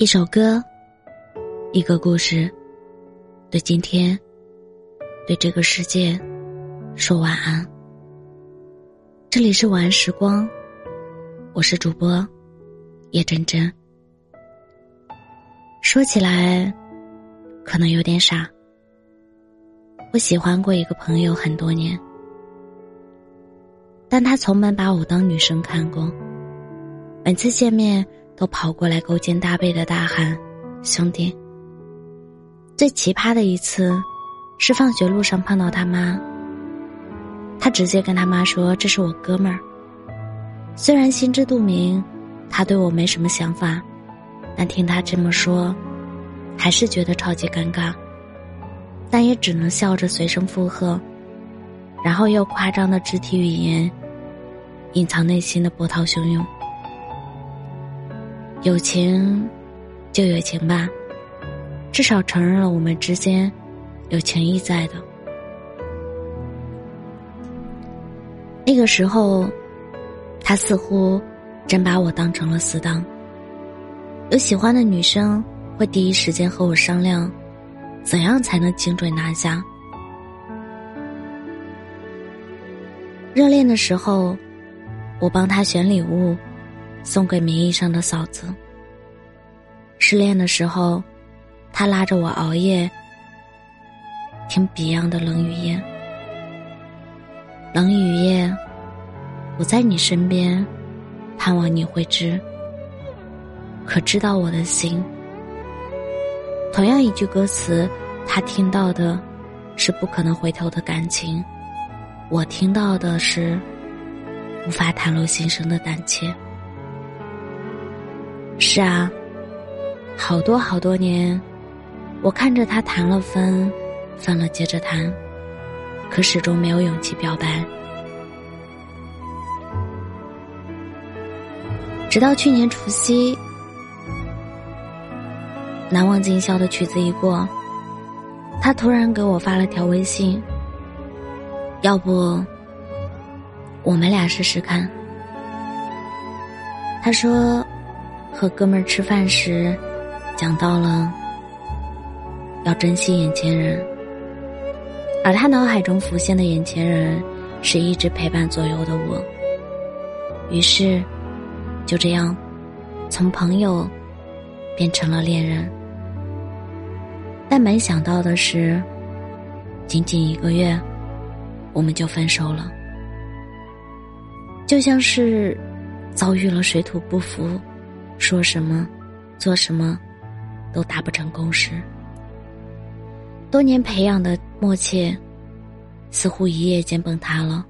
一首歌，一个故事，对今天，对这个世界，说晚安。这里是晚安时光，我是主播叶真真。说起来，可能有点傻。我喜欢过一个朋友很多年，但他从没把我当女生看过，每次见面。都跑过来勾肩搭背的大喊：“兄弟！”最奇葩的一次，是放学路上碰到他妈。他直接跟他妈说：“这是我哥们儿。”虽然心知肚明，他对我没什么想法，但听他这么说，还是觉得超级尴尬。但也只能笑着随声附和，然后又夸张的肢体语言，隐藏内心的波涛汹涌。有情，就有情吧，至少承认了我们之间有情谊在的。那个时候，他似乎真把我当成了死党。有喜欢的女生会第一时间和我商量，怎样才能精准拿下。热恋的时候，我帮他选礼物。送给名义上的嫂子。失恋的时候，他拉着我熬夜听 Beyond 的《冷雨夜》。冷雨夜，我在你身边，盼望你会知。可知道我的心？同样一句歌词，他听到的是不可能回头的感情，我听到的是无法袒露心声的胆怯。是啊，好多好多年，我看着他谈了分，分了接着谈，可始终没有勇气表白。直到去年除夕，难忘今宵的曲子一过，他突然给我发了条微信：“要不，我们俩试试看。”他说。和哥们儿吃饭时，讲到了要珍惜眼前人，而他脑海中浮现的眼前人是一直陪伴左右的我。于是，就这样，从朋友变成了恋人。但没想到的是，仅仅一个月，我们就分手了，就像是遭遇了水土不服。说什么，做什么，都达不成共识。多年培养的默契，似乎一夜间崩塌了。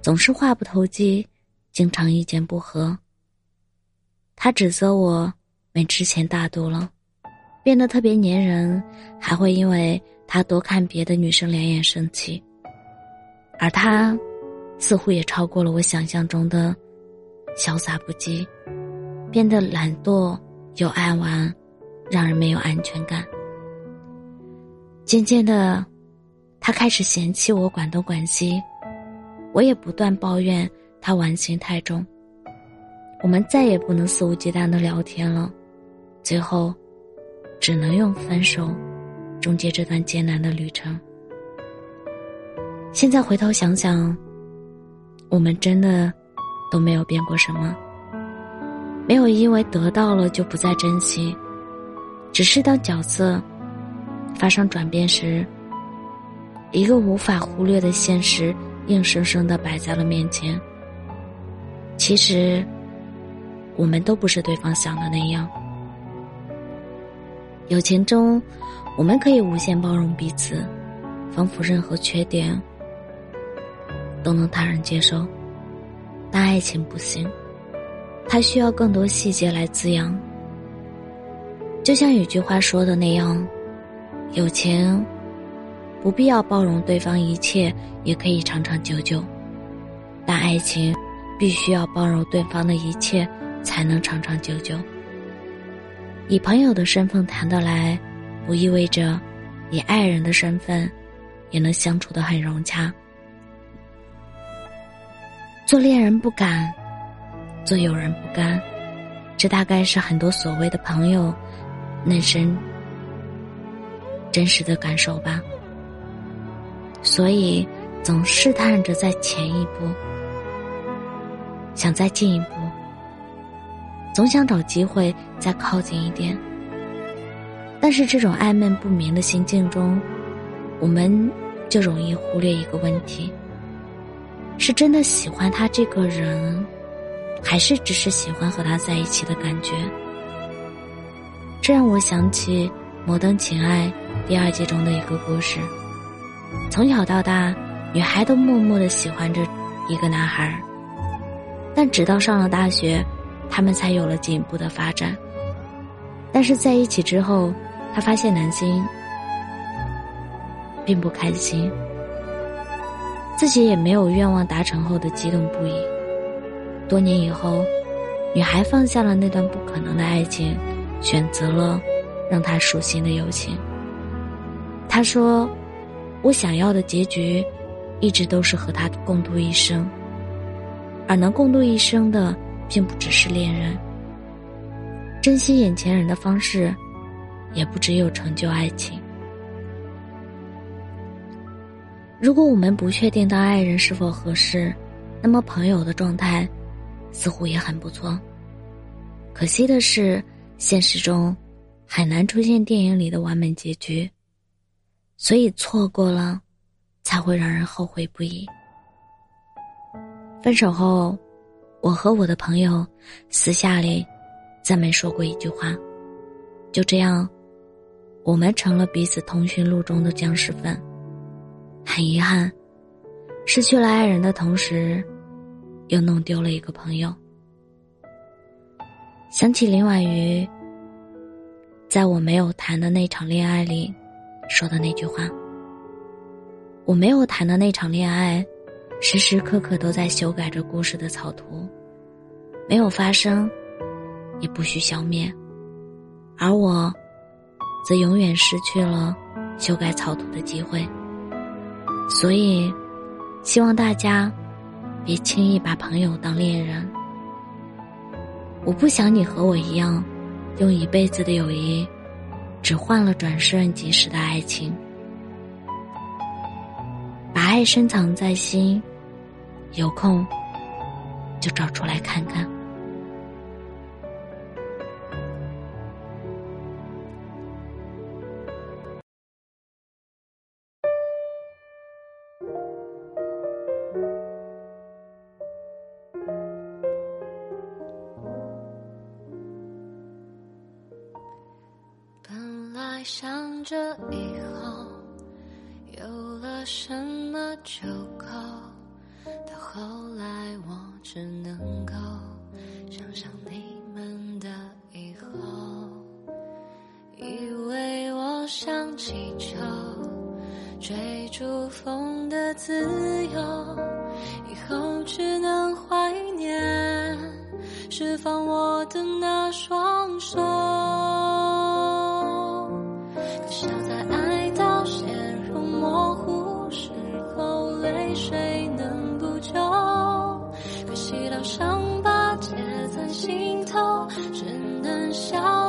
总是话不投机，经常意见不合。他指责我没之前大度了，变得特别粘人，还会因为他多看别的女生两眼生气。而他，似乎也超过了我想象中的潇洒不羁。变得懒惰又爱玩，让人没有安全感。渐渐的，他开始嫌弃我管东管西，我也不断抱怨他玩心太重。我们再也不能肆无忌惮的聊天了，最后，只能用分手终结这段艰难的旅程。现在回头想想，我们真的都没有变过什么。没有因为得到了就不再珍惜，只是当角色发生转变时，一个无法忽略的现实硬生生的摆在了面前。其实，我们都不是对方想的那样。友情中，我们可以无限包容彼此，仿佛任何缺点都能坦然接受，但爱情不行。他需要更多细节来滋养，就像有句话说的那样，友情不必要包容对方一切，也可以长长久久；但爱情必须要包容对方的一切，才能长长久久。以朋友的身份谈得来，不意味着以爱人的身份也能相处的很融洽。做恋人不敢。做有人不甘，这大概是很多所谓的朋友内心真实的感受吧。所以总试探着再前一步，想再进一步，总想找机会再靠近一点。但是这种暧昧不明的心境中，我们就容易忽略一个问题：是真的喜欢他这个人。还是只是喜欢和他在一起的感觉，这让我想起《摩登情爱》第二季中的一个故事。从小到大，女孩都默默的喜欢着一个男孩，但直到上了大学，他们才有了进一步的发展。但是在一起之后，她发现男性并不开心，自己也没有愿望达成后的激动不已。多年以后，女孩放下了那段不可能的爱情，选择了让他舒心的友情。她说：“我想要的结局，一直都是和他共度一生。而能共度一生的，并不只是恋人。珍惜眼前人的方式，也不只有成就爱情。如果我们不确定当爱人是否合适，那么朋友的状态。”似乎也很不错，可惜的是，现实中很难出现电影里的完美结局，所以错过了，才会让人后悔不已。分手后，我和我的朋友私下里再没说过一句话，就这样，我们成了彼此通讯录中的僵尸粉。很遗憾，失去了爱人的同时。又弄丢了一个朋友。想起林婉瑜在我没有谈的那场恋爱里说的那句话：“我没有谈的那场恋爱，时时刻刻都在修改着故事的草图，没有发生，也不许消灭，而我，则永远失去了修改草图的机会。所以，希望大家。”别轻易把朋友当恋人。我不想你和我一样，用一辈子的友谊，只换了转瞬即逝的爱情。把爱深藏在心，有空就找出来看看。还想着以后有了什么就够，到后来我只能够想象你们的以后。以为我像气球追逐风的自由，以后只能怀念释放我的那双手。头只能笑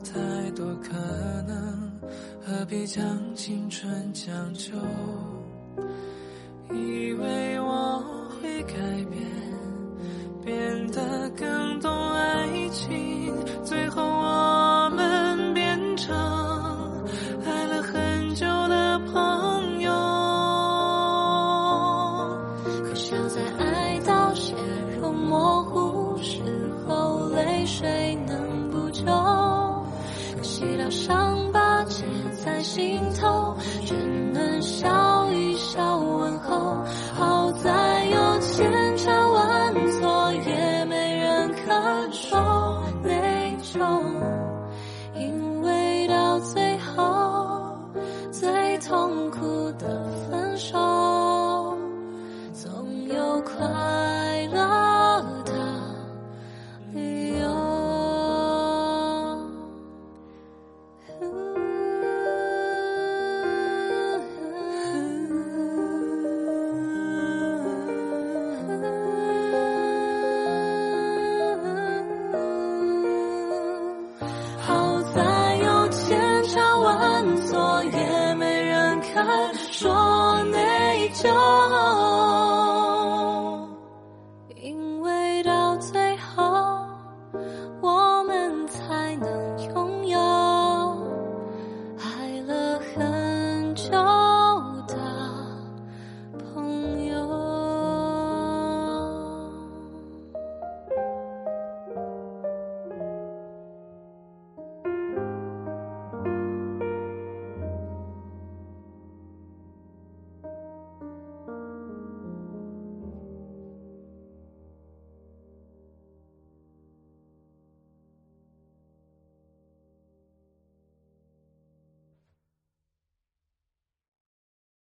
太多可能何必将青春将就？以为我